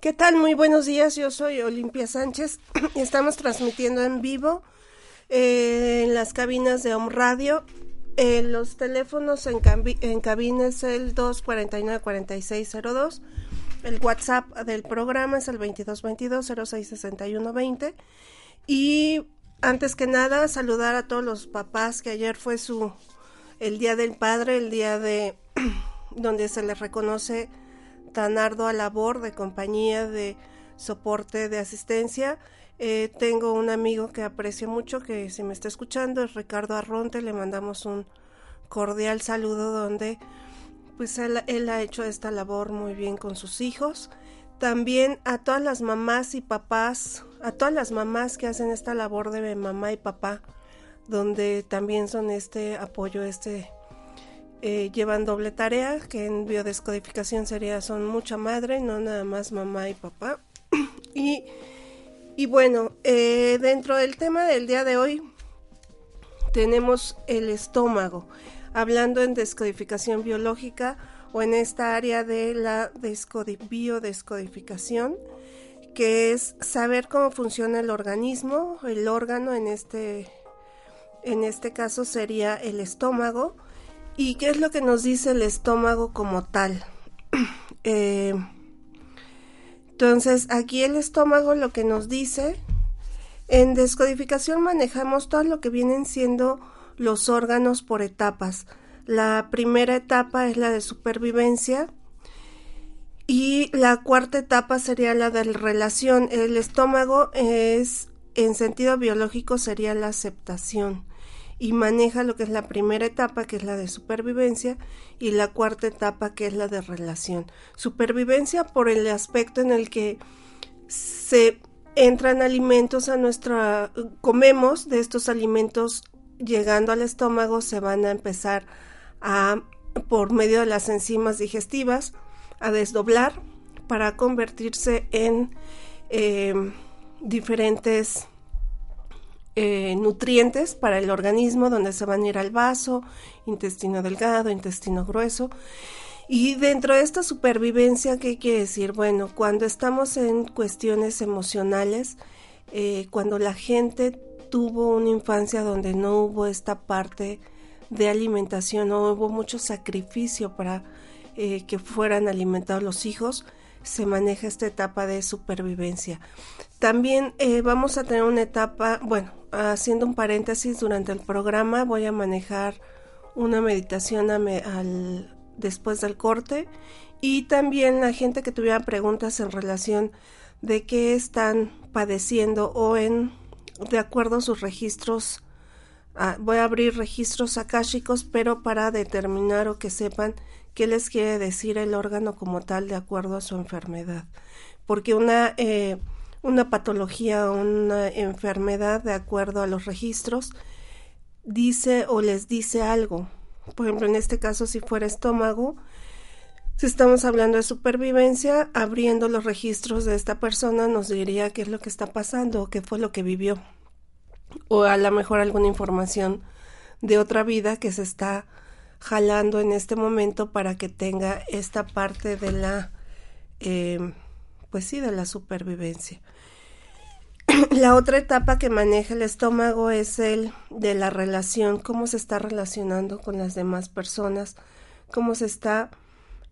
¿Qué tal? Muy buenos días, yo soy Olimpia Sánchez y estamos transmitiendo en vivo eh, en las cabinas de Home Radio. Eh, los teléfonos en, en cabina es el 249-4602. El WhatsApp del programa es el 2222-066120. Y antes que nada, saludar a todos los papás que ayer fue su el Día del Padre, el día de donde se les reconoce tan ardua labor de compañía, de soporte, de asistencia. Eh, tengo un amigo que aprecio mucho, que si me está escuchando, es Ricardo Arronte, le mandamos un cordial saludo donde pues él, él ha hecho esta labor muy bien con sus hijos. También a todas las mamás y papás, a todas las mamás que hacen esta labor de mamá y papá, donde también son este apoyo, este eh, llevan doble tarea, que en biodescodificación sería son mucha madre, no nada más mamá y papá. y, bueno, eh, dentro del tema del día de hoy tenemos el estómago, hablando en descodificación biológica o en esta área de la biodescodificación, que es saber cómo funciona el organismo, el órgano en este, en este caso sería el estómago, ¿Y qué es lo que nos dice el estómago como tal? Eh, entonces, aquí el estómago lo que nos dice, en descodificación manejamos todo lo que vienen siendo los órganos por etapas. La primera etapa es la de supervivencia y la cuarta etapa sería la de relación. El estómago es, en sentido biológico, sería la aceptación y maneja lo que es la primera etapa, que es la de supervivencia, y la cuarta etapa, que es la de relación. Supervivencia por el aspecto en el que se entran alimentos a nuestra, comemos de estos alimentos llegando al estómago, se van a empezar a, por medio de las enzimas digestivas, a desdoblar para convertirse en eh, diferentes eh, nutrientes para el organismo, donde se van a ir al vaso, intestino delgado, intestino grueso. Y dentro de esta supervivencia, ¿qué quiere decir? Bueno, cuando estamos en cuestiones emocionales, eh, cuando la gente tuvo una infancia donde no hubo esta parte de alimentación, no hubo mucho sacrificio para eh, que fueran alimentados los hijos, se maneja esta etapa de supervivencia. También vamos a tener una etapa, bueno, haciendo un paréntesis, durante el programa voy a manejar una meditación después del corte. Y también la gente que tuviera preguntas en relación de qué están padeciendo o en de acuerdo a sus registros ah, voy a abrir registros akáshicos pero para determinar o que sepan qué les quiere decir el órgano como tal de acuerdo a su enfermedad. Porque una eh, una patología o una enfermedad de acuerdo a los registros, dice o les dice algo. Por ejemplo, en este caso, si fuera estómago, si estamos hablando de supervivencia, abriendo los registros de esta persona nos diría qué es lo que está pasando, qué fue lo que vivió. O a lo mejor alguna información de otra vida que se está jalando en este momento para que tenga esta parte de la eh, pues sí, de la supervivencia. la otra etapa que maneja el estómago es el de la relación, cómo se está relacionando con las demás personas, cómo se está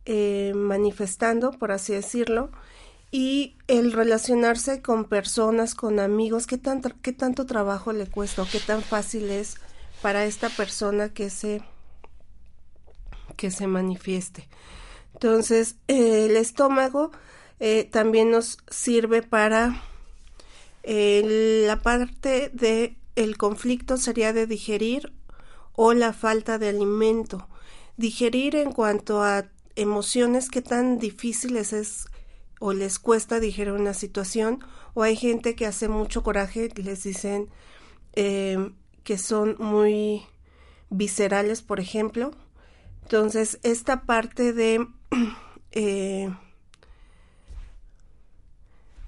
eh, manifestando, por así decirlo. y el relacionarse con personas, con amigos, ¿qué, tan, qué tanto trabajo le cuesta o qué tan fácil es para esta persona que se, que se manifieste. Entonces, el estómago eh, también nos sirve para eh, la parte de el conflicto sería de digerir o la falta de alimento. Digerir en cuanto a emociones, qué tan difíciles es o les cuesta digerir una situación, o hay gente que hace mucho coraje, les dicen eh, que son muy viscerales, por ejemplo. Entonces, esta parte de, eh,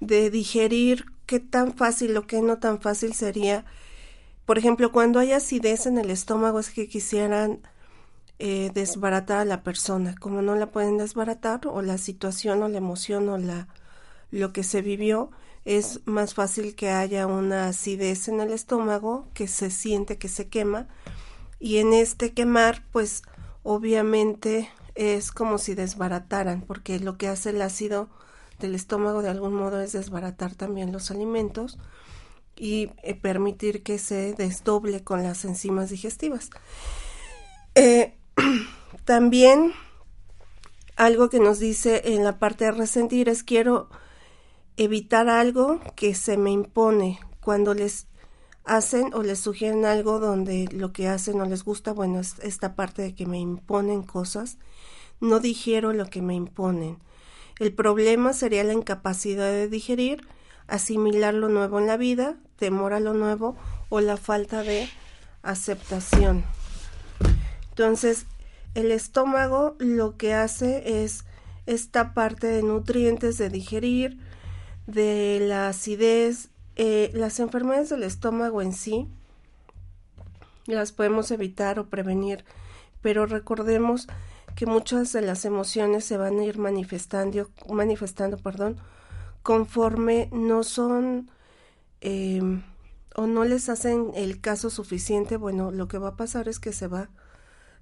de digerir qué tan fácil o qué no tan fácil sería, por ejemplo, cuando hay acidez en el estómago es que quisieran eh, desbaratar a la persona, como no la pueden desbaratar o la situación o la emoción o la lo que se vivió, es más fácil que haya una acidez en el estómago que se siente que se quema. Y en este quemar pues obviamente es como si desbarataran porque lo que hace el ácido del estómago de algún modo es desbaratar también los alimentos y eh, permitir que se desdoble con las enzimas digestivas. Eh, también algo que nos dice en la parte de resentir es quiero evitar algo que se me impone cuando les hacen o les sugieren algo donde lo que hacen no les gusta, bueno, es esta parte de que me imponen cosas, no digiero lo que me imponen. El problema sería la incapacidad de digerir, asimilar lo nuevo en la vida, temor a lo nuevo o la falta de aceptación. Entonces, el estómago lo que hace es esta parte de nutrientes de digerir, de la acidez, eh, las enfermedades del estómago en sí las podemos evitar o prevenir, pero recordemos que muchas de las emociones se van a ir manifestando, manifestando, perdón, conforme no son em, o no les hacen el caso suficiente. Bueno, lo que va a pasar es que se va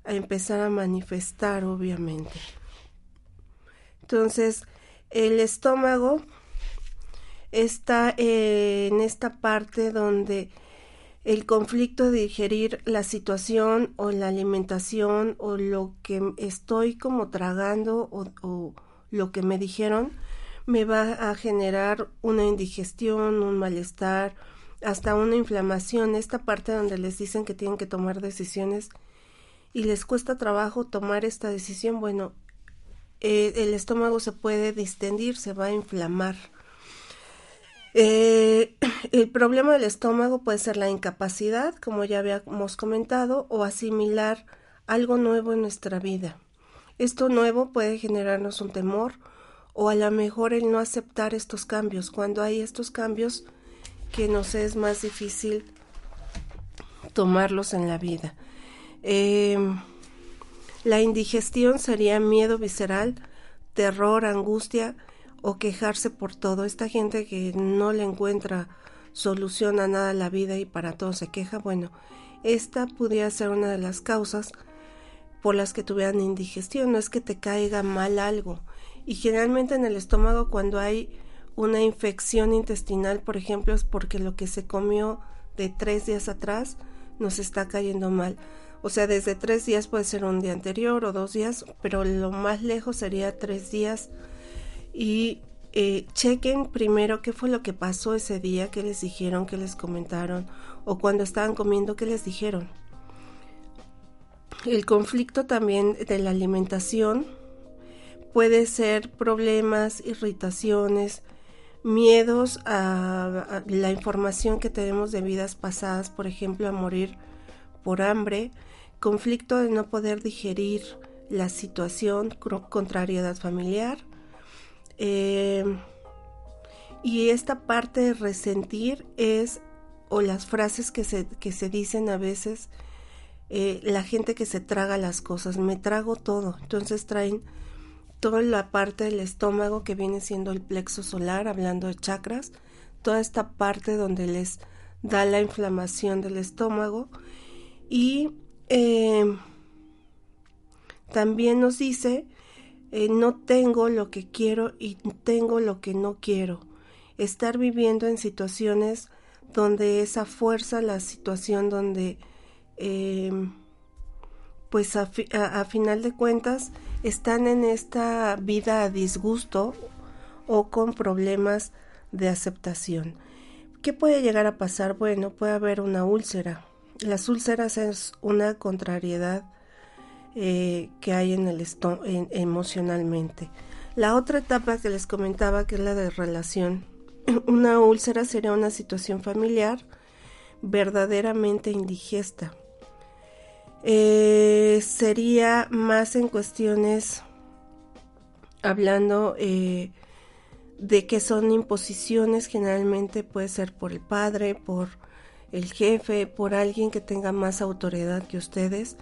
a empezar a manifestar, obviamente. Entonces, el estómago está en esta parte donde el conflicto de digerir la situación o la alimentación o lo que estoy como tragando o, lo que me dijeron me va a generar una indigestión, un malestar, hasta una inflamación, esta parte donde les dicen que tienen que tomar decisiones y les cuesta trabajo tomar esta decisión, bueno, eh, el estómago se puede distendir, se va a inflamar. Eh, el problema del estómago puede ser la incapacidad, como ya habíamos comentado, o asimilar algo nuevo en nuestra vida. Esto nuevo puede generarnos un temor o a lo mejor el no aceptar estos cambios. Cuando hay estos cambios que nos es más difícil tomarlos en la vida. Em, la indigestión sería miedo visceral, terror, angustia o quejarse por todo. Esta gente que no le encuentra solución a nada la vida y para todo se queja, bueno, esta pudiera ser una de las causas por las que tuvieran indigestión. No es que te caiga mal algo. Y generalmente en el estómago cuando hay una infección intestinal, por ejemplo, es porque lo que se comió de tres días atrás nos está cayendo mal. O sea, desde tres días puede ser un día anterior o dos días, pero lo más lejos sería tres días. Y eh, chequen primero qué fue lo que pasó ese día, qué les dijeron, qué les comentaron, o cuando estaban comiendo, qué les dijeron. El conflicto también de la alimentación puede ser problemas, irritaciones, miedos a la información que tenemos de vidas pasadas, por ejemplo, a morir por hambre, conflicto de no poder digerir la situación, contrariedad familiar. Eh, y esta parte de resentir es, o las frases que se, que se dicen a veces, eh, la gente que se traga las cosas, me trago todo. Entonces traen toda la parte del estómago que viene siendo el plexo solar, hablando de chakras, toda esta parte donde les da la inflamación del estómago y eh, también nos dice eh, no tengo lo que quiero y tengo lo que no quiero. Estar viviendo en situaciones donde esa fuerza la situación donde em, pues a, a, final de cuentas están en esta vida a disgusto o con problemas de aceptación. ¿Qué puede llegar a pasar? Bueno, puede haber una úlcera. Las úlceras es una contrariedad eh, que hay en el emocionalmente. La otra etapa que les comentaba, que es la de relación. Una úlcera sería una situación familiar verdaderamente indigesta. Eh, sería más en cuestiones hablando eh, de que son imposiciones, generalmente puede ser por el padre, por el jefe, por alguien que tenga más autoridad que ustedes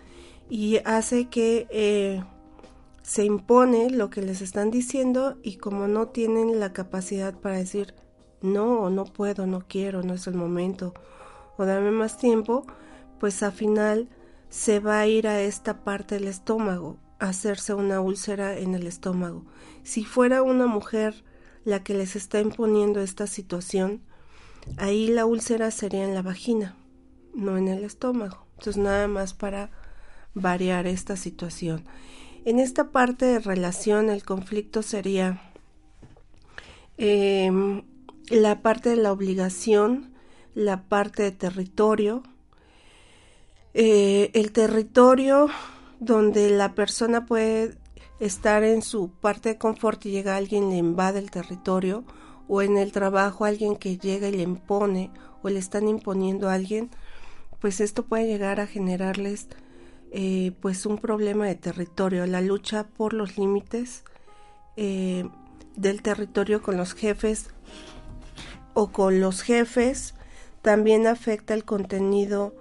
y hace que eh, se impone lo que les están diciendo y como no tienen la capacidad para decir no, no puedo, no quiero, no es el momento o dame más tiempo, pues al final se va a ir a esta parte del estómago, a hacerse una úlcera en el estómago. Si fuera una mujer la que les está imponiendo esta situación, ahí la úlcera sería en la vagina, no en el estómago. Entonces nada más para variar esta situación. En esta parte de relación el conflicto sería em, la parte de la obligación, la parte de territorio, eh, el territorio donde la persona puede estar en su parte de confort y llega alguien le invade el territorio o en el trabajo alguien que llega y le impone o le están imponiendo a alguien, pues esto puede llegar a generarles eh, pues un problema de territorio, la lucha por los límites eh, del territorio con los jefes o con los jefes también afecta el contenido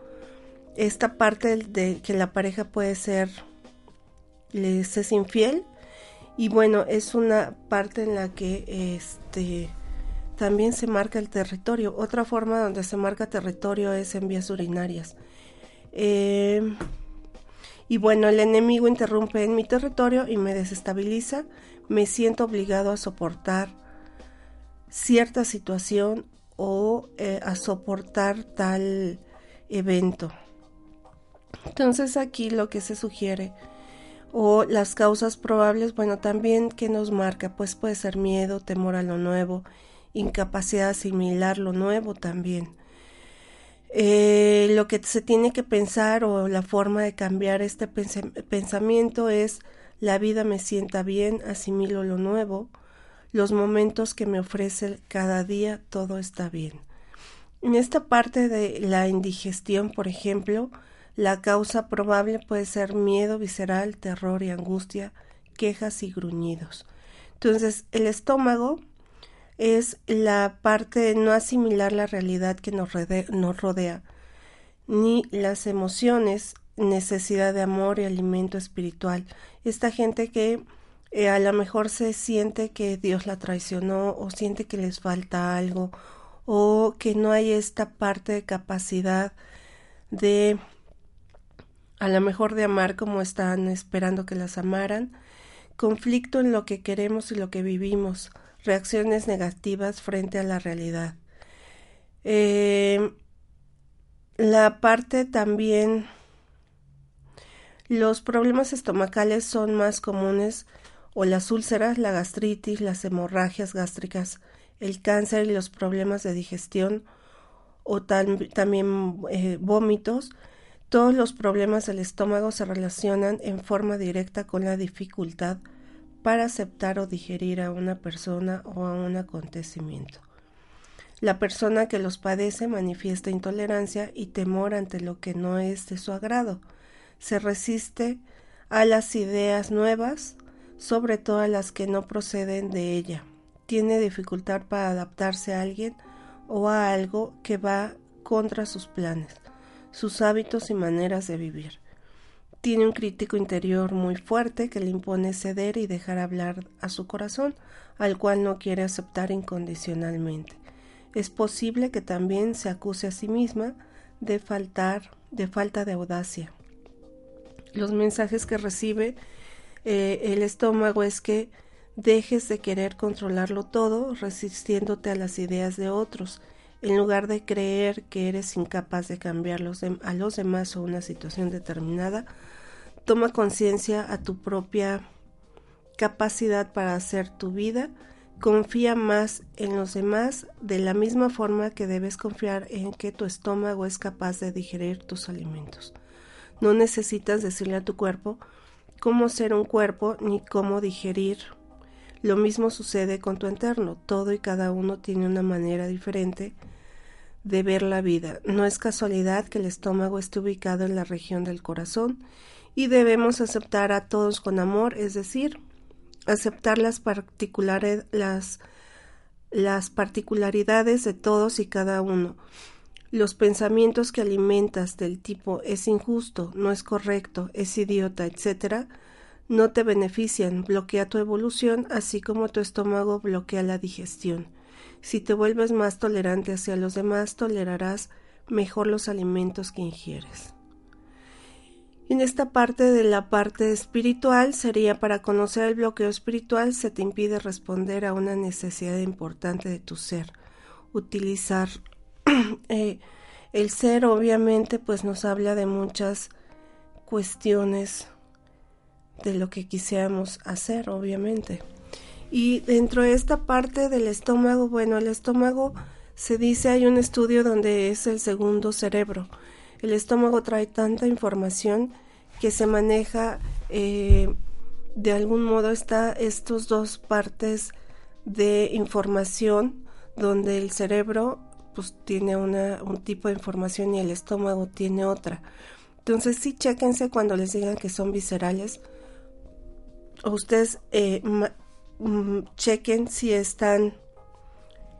esta parte de que la pareja puede ser les es infiel. Y bueno es una parte en la que este también se marca el territorio. Otra forma donde se marca territorio es en vías urinarias. Eh, y bueno, el enemigo interrumpe en mi territorio y me desestabiliza, me siento obligado a soportar cierta situación o eh, a soportar tal evento. Entonces aquí lo que se sugiere o las causas probables, bueno, también que nos marca, pues puede ser miedo, temor a lo nuevo, incapacidad de asimilar lo nuevo también. Eh, lo que se tiene que pensar o la forma de cambiar este pensamiento es la vida me sienta bien, asimilo lo nuevo, los momentos que me ofrece cada día, todo está bien. En esta parte de la indigestión, por ejemplo, la causa probable puede ser miedo visceral, terror y angustia, quejas y gruñidos. Entonces, el estómago es la parte de no asimilar la realidad que nos, rodea, ni las emociones, necesidad de amor y alimento espiritual. Esta gente que eh, a lo mejor se siente que Dios la traicionó o siente que les falta algo o que no hay esta parte de capacidad de a lo mejor de amar como están esperando que las amaran, conflicto en lo que queremos y lo que vivimos, reacciones negativas frente a la realidad. Eh, la parte también, los problemas estomacales son más comunes o las úlceras, la gastritis, las hemorragias gástricas, el cáncer y los problemas de digestión o también eh, vómitos. Todos los problemas del estómago se relacionan en forma directa con la dificultad para aceptar o digerir a una persona o a un acontecimiento. La persona que los padece manifiesta intolerancia y temor ante lo que no es de su agrado. Se resiste a las ideas nuevas, sobre todo a las que no proceden de ella. Tiene dificultad para adaptarse a alguien o a algo que va contra sus planes, sus hábitos y maneras de vivir. Tiene un crítico interior muy fuerte que le impone ceder y dejar hablar a su corazón, al cual no quiere aceptar incondicionalmente. Es posible que también se acuse a sí misma de faltar, de falta de audacia. Los mensajes que recibe eh, el estómago es que dejes de querer controlarlo todo resistiéndote a las ideas de otros, en lugar de creer que eres incapaz de cambiar a los demás o una situación determinada, toma conciencia a tu propia capacidad para hacer tu vida, confía más en los demás de la misma forma que debes confiar en que tu estómago es capaz de digerir tus alimentos. No necesitas decirle a tu cuerpo cómo ser un cuerpo ni cómo digerir lo mismo sucede con tu entorno. Todo y cada uno tiene una manera diferente de ver la vida. No es casualidad que el estómago esté ubicado en la región del corazón y debemos aceptar a todos con amor, es decir, aceptar las, particularidades de todos y cada uno. Los pensamientos que alimentas del tipo es injusto, no es correcto, es idiota, etc., no te benefician, bloquea tu evolución, así como tu estómago bloquea la digestión. Si te vuelves más tolerante hacia los demás, tolerarás mejor los alimentos que ingieres. En esta parte de la parte espiritual sería para conocer el bloqueo espiritual se te impide responder a una necesidad importante de tu ser. Utilizar eh, el ser obviamente pues nos habla de muchas cuestiones de lo que quisiéramos hacer, obviamente. Y dentro de esta parte del estómago, bueno, el estómago se dice, hay un estudio donde es el segundo cerebro. El estómago trae tanta información que se maneja, eh, de algún modo está estos dos partes de información donde el cerebro pues tiene una, un tipo de información y el estómago tiene otra. Entonces sí, chéquense cuando les digan que son viscerales, ustedes eh, chequen si están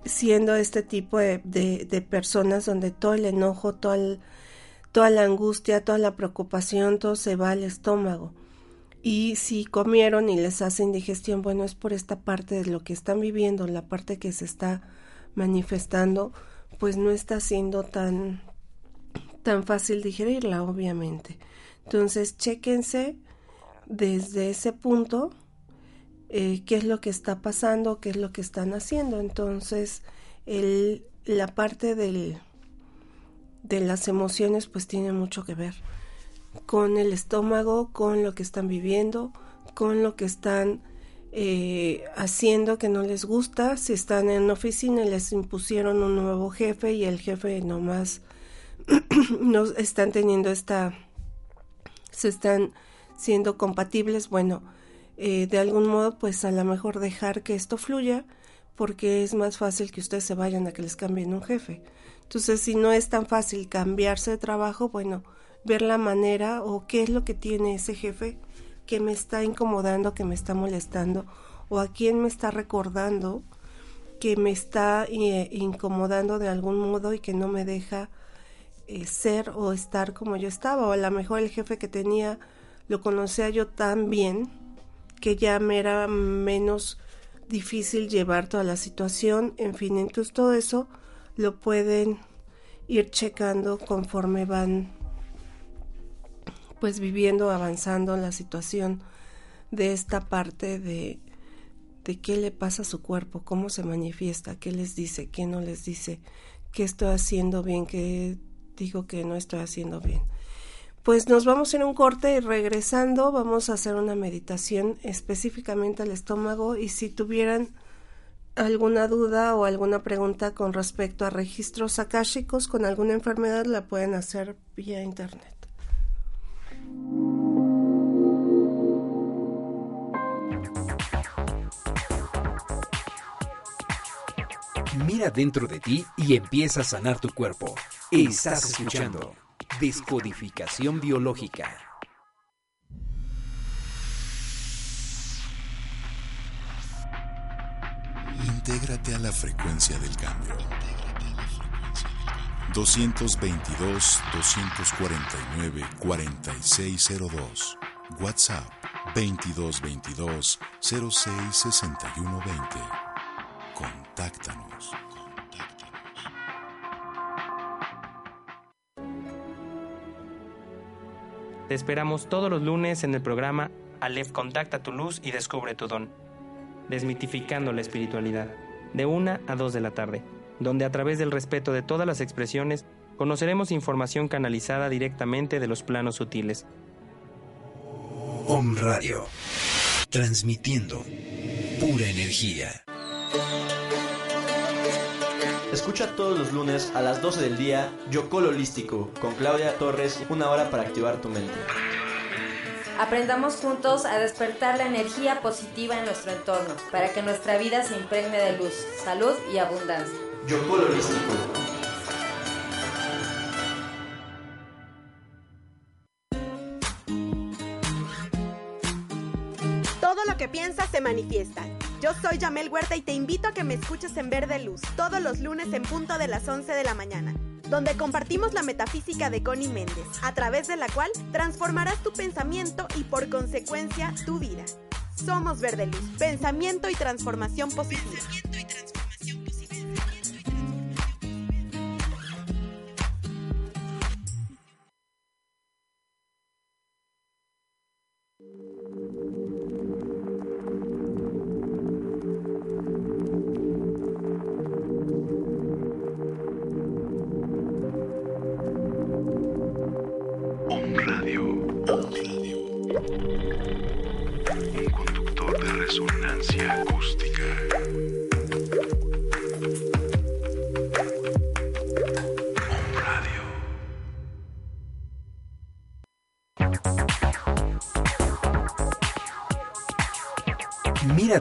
siendo este tipo de, de, personas donde todo el enojo, toda, toda la angustia, toda la preocupación, todo se va al estómago. Y si comieron y les hace indigestión, bueno, es por esta parte de lo que están viviendo, la parte que se está manifestando, pues no está siendo tan, tan fácil digerirla, obviamente. Entonces, chéquense desde ese punto eh, qué es lo que está pasando, qué es lo que están haciendo. Entonces, el, la parte del, de las emociones pues tiene mucho que ver con el estómago, con lo que están viviendo, con lo que están eh, haciendo que no les gusta. Si están en oficina y les impusieron un nuevo jefe y el jefe nomás no están teniendo esta, se están siendo compatibles, bueno, eh, de algún modo, pues a lo mejor dejar que esto fluya, porque es más fácil que ustedes se vayan a que les cambien un jefe. Entonces, si no es tan fácil cambiarse de trabajo, bueno, ver la manera o qué es lo que tiene ese jefe que me está incomodando, que me está molestando, o a quién me está recordando que me está eh, incomodando de algún modo y que no me deja eh, ser o estar como yo estaba, o a lo mejor el jefe que tenía lo conocía yo tan bien que ya me era menos difícil llevar toda la situación, en fin, entonces todo eso lo pueden ir checando conforme van pues viviendo, avanzando la situación de esta parte de, de qué le pasa a su cuerpo, cómo se manifiesta, qué les dice, qué no les dice, qué estoy haciendo bien, qué digo que no estoy haciendo bien pues nos vamos en un corte y regresando vamos a hacer una meditación específicamente al estómago y si tuvieran alguna duda o alguna pregunta con respecto a registros akáshicos con alguna enfermedad la pueden hacer vía internet. Mira dentro de ti y empieza a sanar tu cuerpo. Estás escuchando Descodificación biológica. Intégrate a la frecuencia del cambio. 222 249 4602. WhatsApp 2222 066120. Contáctanos. Te esperamos todos los lunes en el programa Aleph contacta tu luz y descubre tu don. Desmitificando la espiritualidad, de 1 a 2 de la tarde, donde a través del respeto de todas las expresiones conoceremos información canalizada directamente de los planos sutiles. Om Radio, transmitiendo pura energía. Escucha todos los lunes a las 12 del día Yocol Holístico con Claudia Torres, una hora para activar tu mente. Aprendamos juntos a despertar la energía positiva en nuestro entorno para que nuestra vida se impregne de luz, salud y abundancia. Yocol Holístico. Todo lo que piensas se manifiesta. Yo soy Yamel Huerta y te invito a que me escuches en Verde Luz todos los lunes en punto de las 11 de la mañana donde compartimos la metafísica de Connie Méndez, a través de la cual transformarás tu pensamiento y por consecuencia tu vida. Somos Verde Luz, pensamiento y transformación positiva.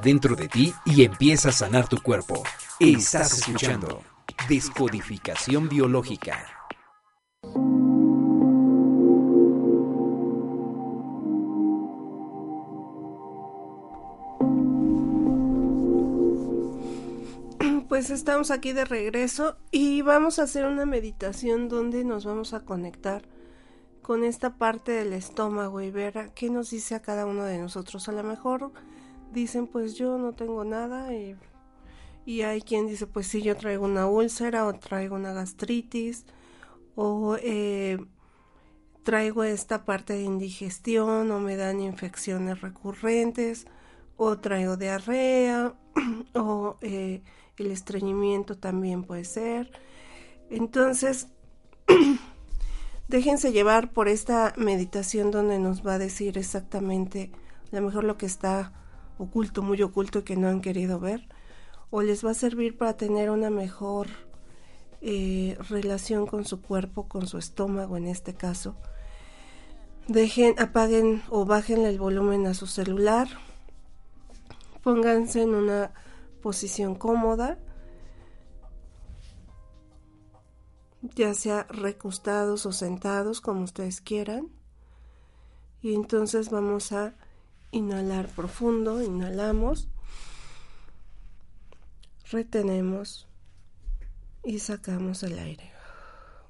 Dentro de ti y empieza a sanar tu cuerpo. Estás escuchando Descodificación Biológica. Pues estamos aquí de regreso y vamos a hacer una meditación donde nos vamos a conectar con esta parte del estómago y ver qué nos dice a cada uno de nosotros. A lo mejor dicen pues yo no tengo nada y, hay quien dice pues sí yo traigo una úlcera o traigo una gastritis o eh, traigo esta parte de indigestión o me dan infecciones recurrentes o traigo diarrea o eh, el estreñimiento también puede ser. Entonces déjense llevar por esta meditación donde nos va a decir exactamente a lo mejor lo que está oculto, muy oculto que no han querido ver, o les va a servir para tener una mejor eh, relación con su cuerpo, con su estómago en este caso. Dejen, apaguen o bajen el volumen a su celular, pónganse en una posición cómoda, ya sea recostados o sentados, como ustedes quieran. Y entonces vamos a Inhalar profundo, inhalamos, retenemos y sacamos el aire.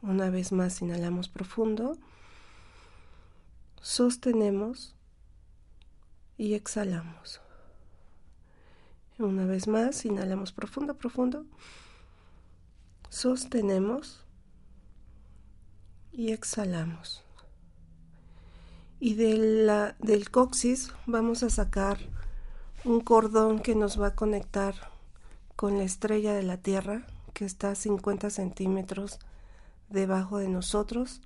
Una vez más inhalamos profundo, sostenemos y exhalamos. Una vez más inhalamos profundo, profundo, sostenemos y exhalamos y del coxis vamos a sacar un cordón que nos va a conectar con la estrella de la Tierra que está a 50 centímetros debajo de nosotros.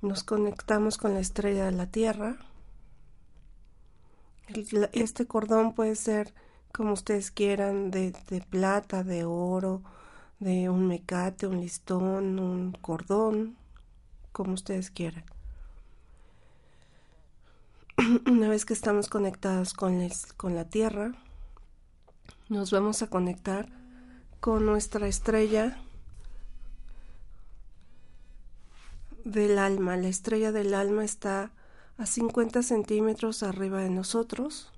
Nos conectamos con la estrella de la Tierra. Este cordón puede ser como ustedes quieran, de, de plata, de oro, de un mecate, un listón, un cordón, como ustedes quieran. una vez que estamos conectados con, con la Tierra, nos vamos a conectar con nuestra estrella del alma. La estrella del alma está a 50 centímetros arriba de nosotros.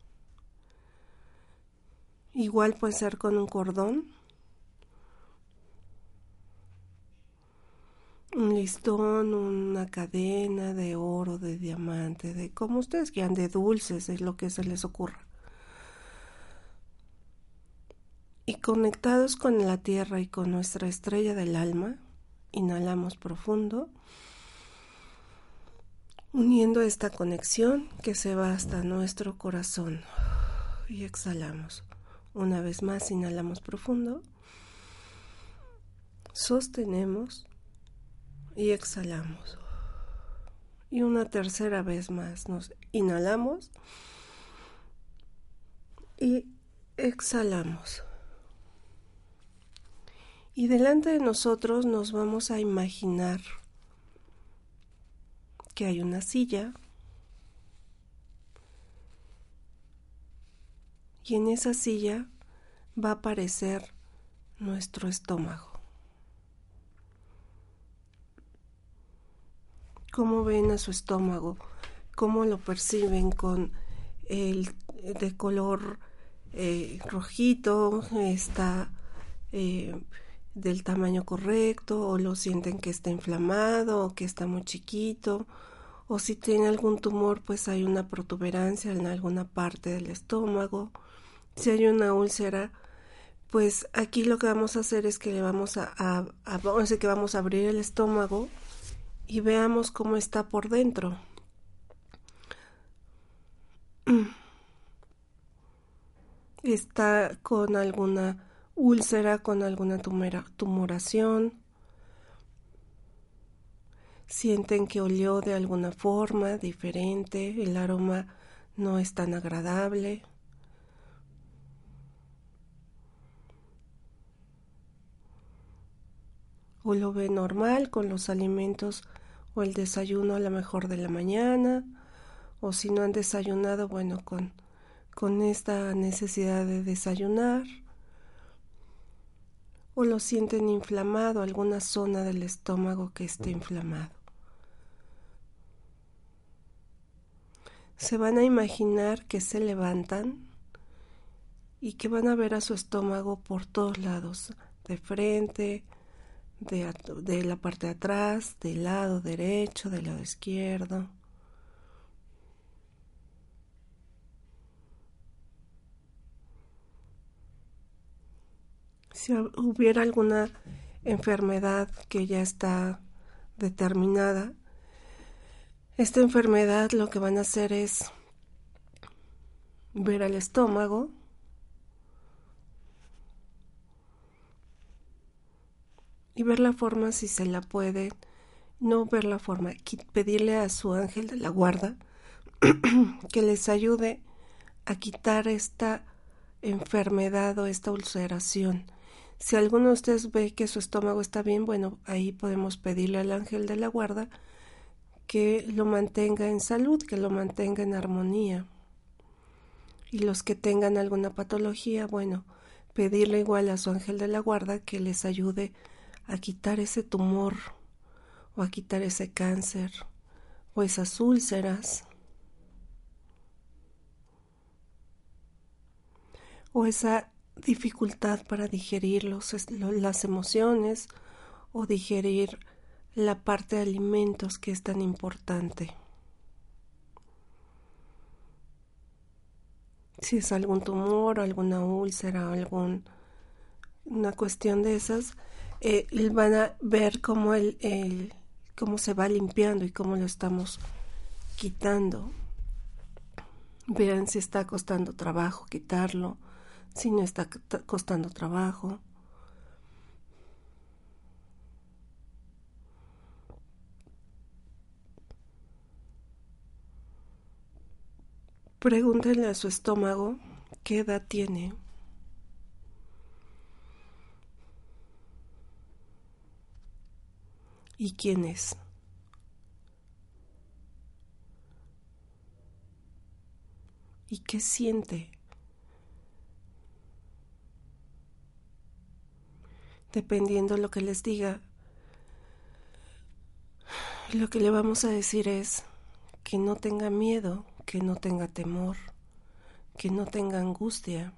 Igual puede ser con un cordón. Un listón, una cadena de oro, de diamante, de como ustedes quieran, de dulces, es lo que se les ocurra. Y conectados con la tierra y con nuestra estrella del alma, inhalamos profundo. uniendo esta conexión que se va hasta nuestro corazón. Y exhalamos. Una vez más, inhalamos profundo. Sostenemos y exhalamos. Y una tercera vez más nos inhalamos y exhalamos. Y delante de nosotros nos vamos a imaginar que hay una silla y en esa silla va a aparecer nuestro estómago. ¿Cómo ven a su estómago? ¿Cómo lo perciben con el de color eh, rojito? Está eh, del tamaño correcto o lo sienten que está inflamado o que está muy chiquito o si tiene algún tumor pues hay una protuberancia en alguna parte del estómago si hay una úlcera pues aquí lo que vamos a hacer es que le vamos a, a, que vamos a abrir el estómago y veamos cómo está por dentro está con alguna úlcera con alguna tumoración, sienten que olió de alguna forma diferente, el aroma no es tan agradable. O lo ve normal con los alimentos o el desayuno a la mejor de la mañana, o si no han desayunado, bueno, con, con esta necesidad de desayunar o lo sienten inflamado, alguna zona del estómago que esté inflamado. Se van a imaginar que se levantan y que van a ver a su estómago por todos lados, de frente, de, de la parte de atrás, del lado derecho, del lado izquierdo. si hubiera alguna enfermedad que ya está determinada, esta enfermedad lo que van a hacer es ver al estómago, y ver la forma si se la puede, no ver la forma, pedirle a su ángel de la guarda que les ayude a quitar esta enfermedad o esta ulceración si alguno de ustedes ve que su estómago está bien, bueno, ahí podemos pedirle al ángel de la guarda que lo mantenga en salud, que lo mantenga en armonía. Y los que tengan alguna patología, bueno, pedirle igual a su ángel de la guarda que les ayude a quitar ese tumor o a quitar ese cáncer o esas úlceras o esa dificultad para digerir los, las emociones o digerir la parte de alimentos que es tan importante. Si es algún tumor, alguna úlcera o algún una cuestión de esas, eh, van a ver cómo el, el, cómo se va limpiando y cómo lo estamos quitando. Vean si está costando trabajo quitarlo si no está costando trabajo. Pregúntenle a su estómago qué edad tiene. ¿Y quién es? ¿Y qué siente? dependiendo lo que les diga. Lo que le vamos a decir es que no tenga miedo, que no tenga temor, que no tenga angustia,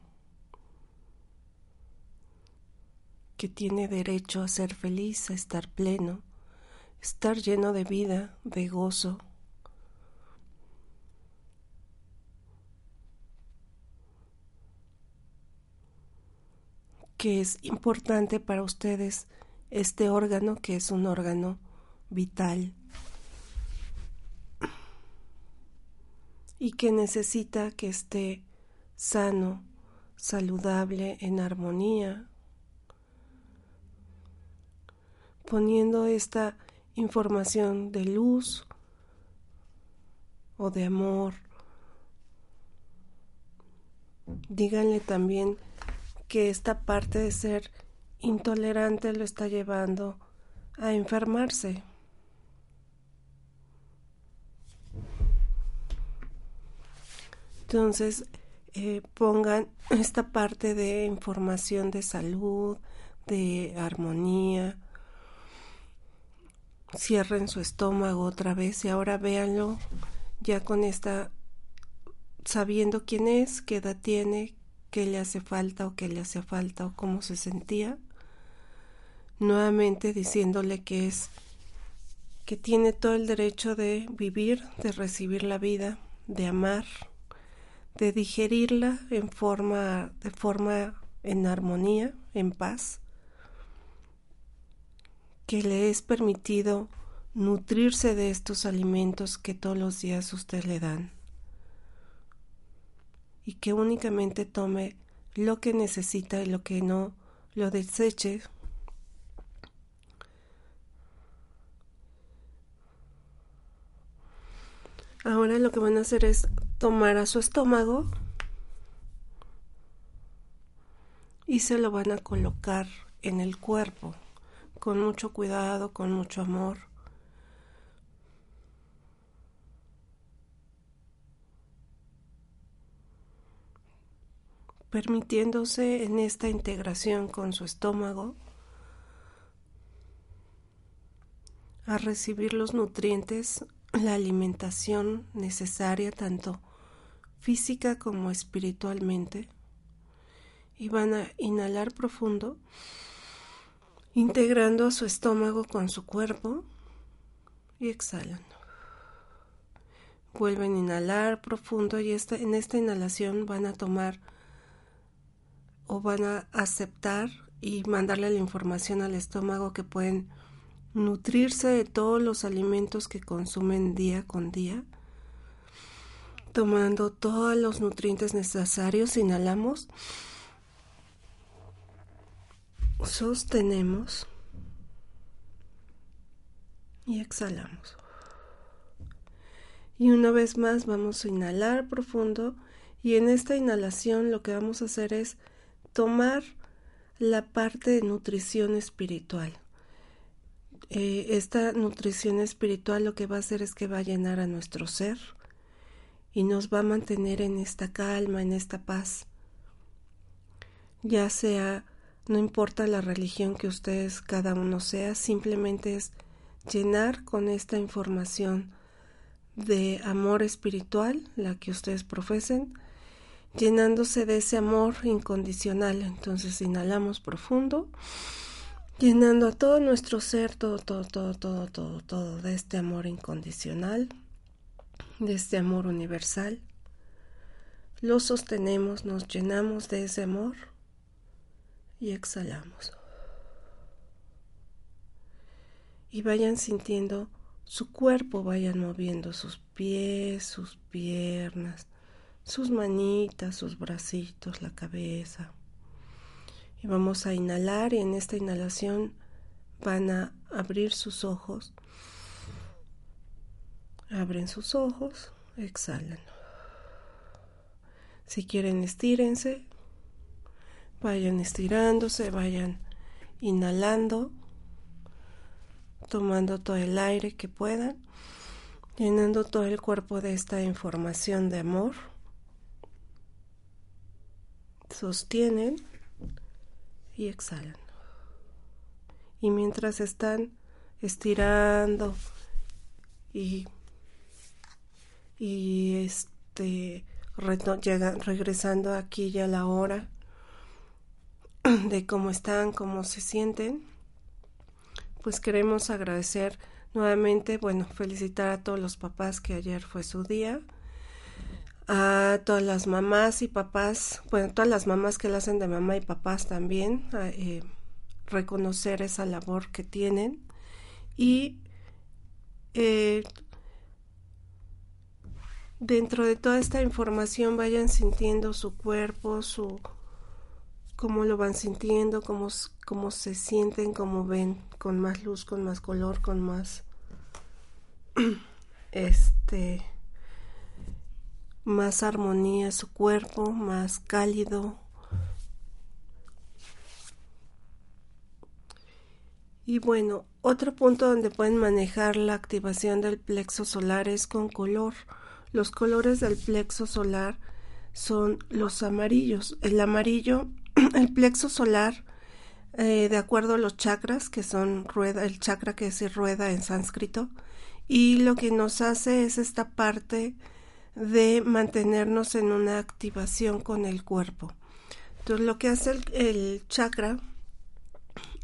que tiene derecho a ser feliz, a estar pleno, estar lleno de vida, de gozo, que es importante para ustedes este órgano que es un órgano vital. y que necesita que esté sano, saludable, en armonía, poniendo esta información de luz o de amor. Díganle también que esta parte de ser intolerante lo está llevando a enfermarse. Entonces, eh, pongan esta parte de información de salud, de armonía. Cierren su estómago otra vez y ahora véanlo ya con esta, sabiendo quién es, qué edad tiene, qué le hace falta o qué le hace falta o cómo se sentía. Nuevamente diciéndole que es que tiene todo el derecho de vivir, de recibir la vida, de amar de digerirla en forma, de forma en armonía, en paz, que le es permitido nutrirse de estos alimentos que todos los días usted le dan y que únicamente tome lo que necesita y lo que no lo deseche. Ahora lo que van a hacer es tomar a su estómago y se lo van a colocar en el cuerpo con mucho cuidado, con mucho amor. permitiéndose en esta integración con su estómago a recibir los nutrientes, la alimentación necesaria tanto física como espiritualmente. Y van a inhalar profundo, integrando su estómago con su cuerpo y exhalan. Vuelven a inhalar profundo y esta, en esta inhalación van a tomar o van a aceptar y mandarle la información al estómago que pueden nutrirse de todos los alimentos que consumen día con día tomando todos los nutrientes necesarios, inhalamos, sostenemos y exhalamos. Y una vez más vamos a inhalar profundo y en esta inhalación lo que vamos a hacer es tomar la parte de nutrición espiritual. Eh, esta nutrición espiritual lo que va a hacer es que va a llenar a nuestro ser, y nos va a mantener en esta calma, en esta paz. Ya sea, no importa la religión que ustedes cada uno sea, simplemente es llenar con esta información de amor espiritual, la que ustedes profesen, llenándose de ese amor incondicional. Entonces inhalamos profundo, llenando a todo nuestro ser, todo, todo, todo, todo, todo, todo de este amor incondicional de este amor universal, lo sostenemos, nos llenamos de ese amor y exhalamos. Y vayan sintiendo su cuerpo, vayan moviendo sus pies, sus piernas, sus manitas, sus bracitos, la cabeza. Y vamos a inhalar y en esta inhalación van a abrir sus ojos Abren sus ojos, exhalan. Si quieren, estírense. Vayan estirándose, vayan inhalando, tomando todo el aire que puedan, llenando todo el cuerpo de esta información de amor. Sostienen y exhalan. Y mientras están estirando y y este regresando aquí ya la hora de cómo están, cómo se sienten, pues queremos agradecer nuevamente, bueno, felicitar a todos los papás que ayer fue su día, a todas las mamás y papás, bueno, todas las mamás que la hacen de mamá y papás también, eh, reconocer esa labor que tienen y eh, dentro de toda esta información vayan sintiendo su cuerpo, su cómo lo van sintiendo, cómo, cómo se sienten, cómo ven, con más luz, con más color, con más este más armonía su cuerpo, más cálido. Y bueno, otro punto donde pueden manejar la activación del plexo solar es con color. Los colores del plexo solar son los amarillos. El amarillo, el plexo solar, eh, de acuerdo a los chakras, que son rueda, el chakra que es rueda en sánscrito, y lo que nos hace es esta parte de mantenernos en una activación con el cuerpo. Entonces lo que hace el, chakra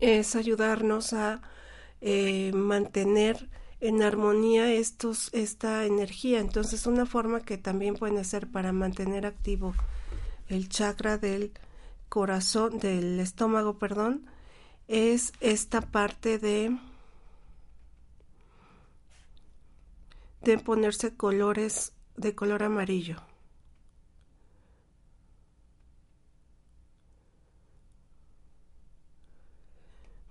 es ayudarnos a eh, mantener en armonía estos, esta energía. Entonces una forma que también pueden hacer para mantener activo el chakra del corazón, del estómago, perdón, es esta parte de de ponerse colores de color amarillo.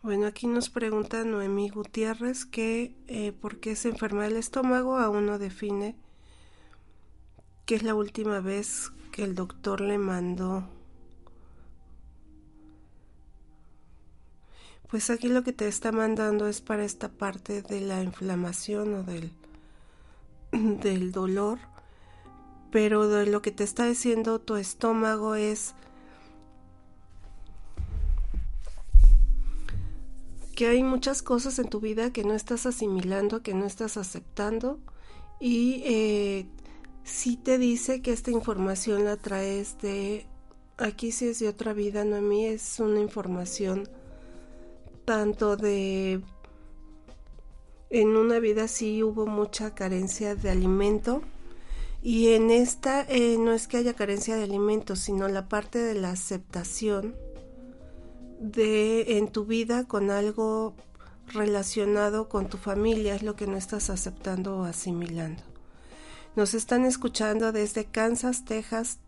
Bueno, aquí nos pregunta Noemí Gutiérrez que eh, por qué se enferma el estómago, aún no define que es la última vez que el doctor le mandó. Pues aquí lo que te está mandando es para esta parte de la inflamación o del, del dolor pero de lo que te está diciendo tu estómago es que hay muchas cosas en tu vida que no estás asimilando, que no estás aceptando y eh, si te dice que esta información la traes de aquí si es de otra vida, no a mí es una información tanto de en una vida sí hubo mucha carencia de alimento y en esta eh, no es que haya carencia de alimentos, sino la parte de la aceptación de en tu vida con algo relacionado con tu familia es lo que no estás aceptando o asimilando. Nos están escuchando desde Kansas, Texas,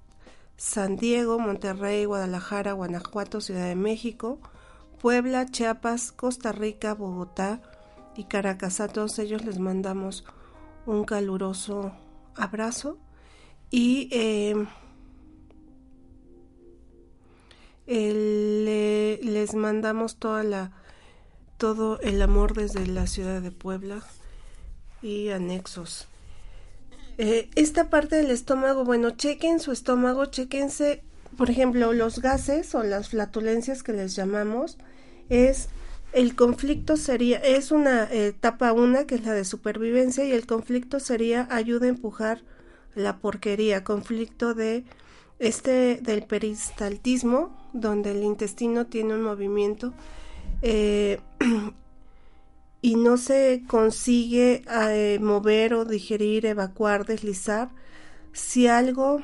San Diego, Monterrey, Guadalajara, Guanajuato, Ciudad de México, Puebla, Chiapas, Costa Rica, Bogotá y Caracas. A todos ellos les mandamos un caluroso abrazo y em, les mandamos toda la todo el amor desde la ciudad de Puebla y anexos. Eh, esta parte del estómago, bueno, chequen su estómago, chequense, por ejemplo, los gases o las flatulencias que les llamamos, es el conflicto sería, es una etapa una que es la de supervivencia y el conflicto sería ayuda a empujar la porquería, conflicto de este del peristaltismo, donde el intestino tiene un movimiento eh, y no se consigue eh, mover o digerir, evacuar, deslizar, si algo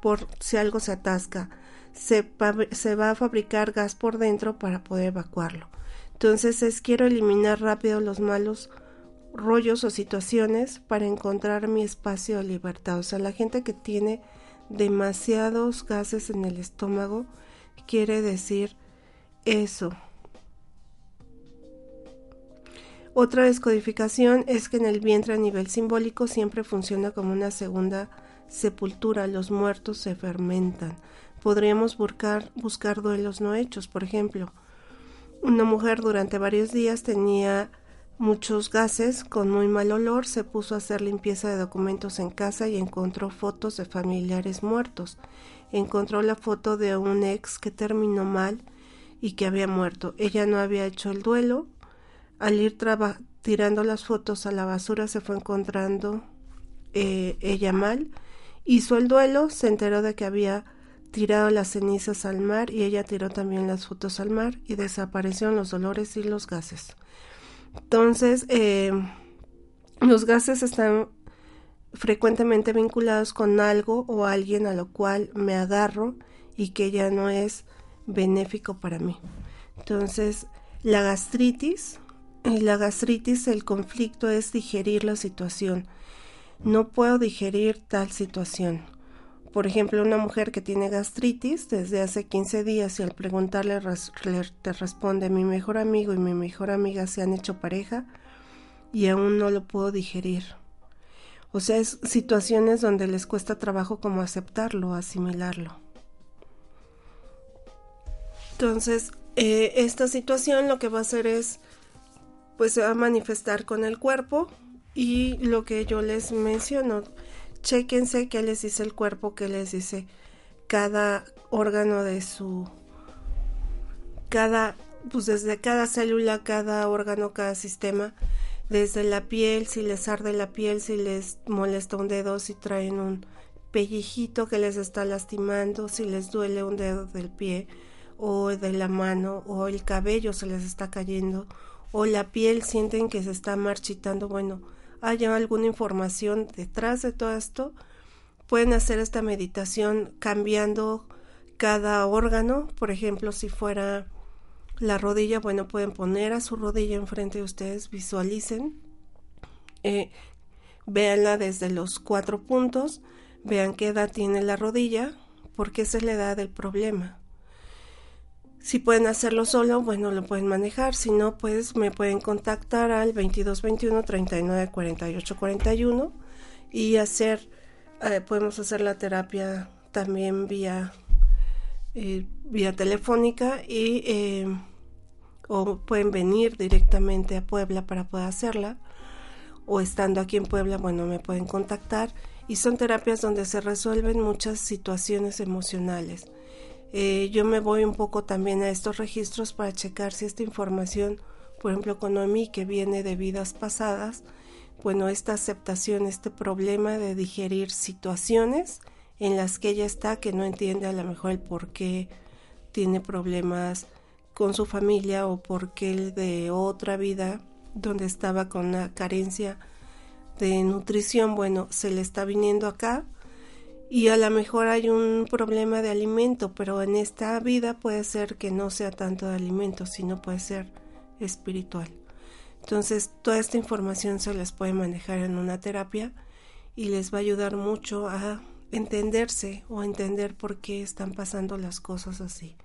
por si algo se atasca se, va a fabricar gas por dentro para poder evacuarlo. Entonces es quiero eliminar rápido los malos rollos o situaciones para encontrar mi espacio de libertad. O sea, la gente que tiene demasiados gases en el estómago quiere decir eso. Otra descodificación es que en el vientre a nivel simbólico siempre funciona como una segunda sepultura. Los muertos se fermentan podríamos buscar, buscar duelos no hechos. Por ejemplo, una mujer durante varios días tenía muchos gases con muy mal olor, se puso a hacer limpieza de documentos en casa y encontró fotos de familiares muertos. Encontró la foto de un ex que terminó mal y que había muerto. Ella no había hecho el duelo. Al ir tirando las fotos a la basura se fue encontrando eh, ella mal. Hizo el duelo, se enteró de que había tirado las cenizas al mar y ella tiró también las fotos al mar y desaparecieron los dolores y los gases. Entonces, eh, los gases están frecuentemente vinculados con algo o alguien a lo cual me agarro y que ya no es benéfico para mí. Entonces, la gastritis, y la gastritis, el conflicto es digerir la situación. no puedo digerir tal situación. Por ejemplo, una mujer que tiene gastritis desde hace 15 días y al preguntarle te responde mi mejor amigo y mi mejor amiga se han hecho pareja y aún no lo puedo digerir. O sea, es situaciones donde les cuesta trabajo como aceptarlo, asimilarlo. Entonces, eh, esta situación lo que va a hacer es, pues se va a manifestar con el cuerpo y lo que yo les menciono, chequense qué les dice el cuerpo, qué les dice cada órgano de su, cada, pues desde cada célula, cada órgano, cada sistema, desde la piel, si les arde la piel, si les molesta un dedo, si traen un pellejito que les está lastimando, si les duele un dedo del pie, o de la mano o el cabello se les está cayendo o la piel sienten que se está marchitando, bueno, haya alguna información detrás de todo esto, pueden hacer esta meditación cambiando cada órgano, por ejemplo, si fuera la rodilla, bueno, pueden poner a su rodilla enfrente de ustedes, visualicen, eh, véanla desde los cuatro puntos, vean qué edad tiene la rodilla, porque esa es la edad del problema. Si pueden hacerlo solo, bueno, lo pueden manejar. Si no, pues me pueden contactar al 2221 39 48 41 y hacer, eh, podemos hacer la terapia también vía, eh, vía telefónica y eh, o pueden venir directamente a Puebla para poder hacerla. O estando aquí en Puebla, bueno, me pueden contactar. Y son terapias donde se resuelven muchas situaciones emocionales eh, yo me voy un poco también a estos registros para checar si esta información, por ejemplo, con Noemí, que viene de vidas pasadas, bueno, esta aceptación, este problema de digerir situaciones en las que ella está, que no entiende a lo mejor el por qué tiene problemas con su familia o por qué de otra vida donde estaba con una carencia de nutrición, bueno, se le está viniendo acá y a lo mejor hay un problema de alimento, pero en esta vida puede ser que no sea tanto de alimento, sino puede ser espiritual. Entonces, toda esta información se les puede manejar en una terapia y les va a ayudar mucho a entenderse o a entender por qué están pasando las cosas así.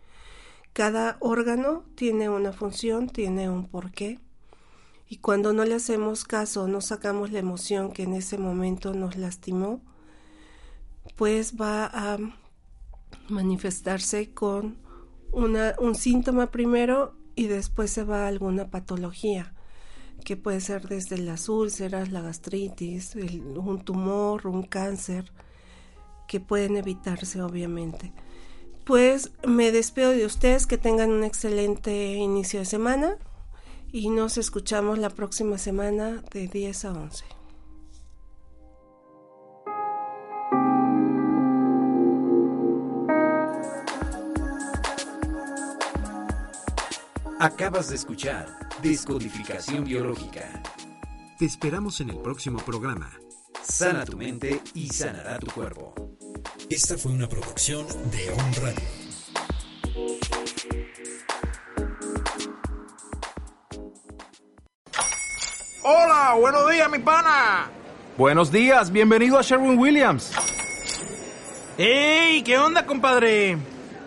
Cada órgano tiene una función, tiene un porqué. Y cuando no le hacemos caso, no sacamos la emoción que en ese momento nos lastimó, pues va a manifestarse con una, un síntoma primero y después se va a alguna patología que puede ser desde las úlceras, la gastritis, un tumor, un cáncer, que pueden evitarse obviamente. Pues me despido de ustedes, que tengan un excelente inicio de semana y nos escuchamos la próxima semana de 10 a 11. Acabas de escuchar Descodificación Biológica. Te esperamos en el próximo programa. Sana tu mente y sanará tu cuerpo. Esta fue una producción de On Radio. Hola, buenos días, mi pana. Buenos días, bienvenido a Sherwin Williams. ¡Ey! ¿Qué onda, compadre?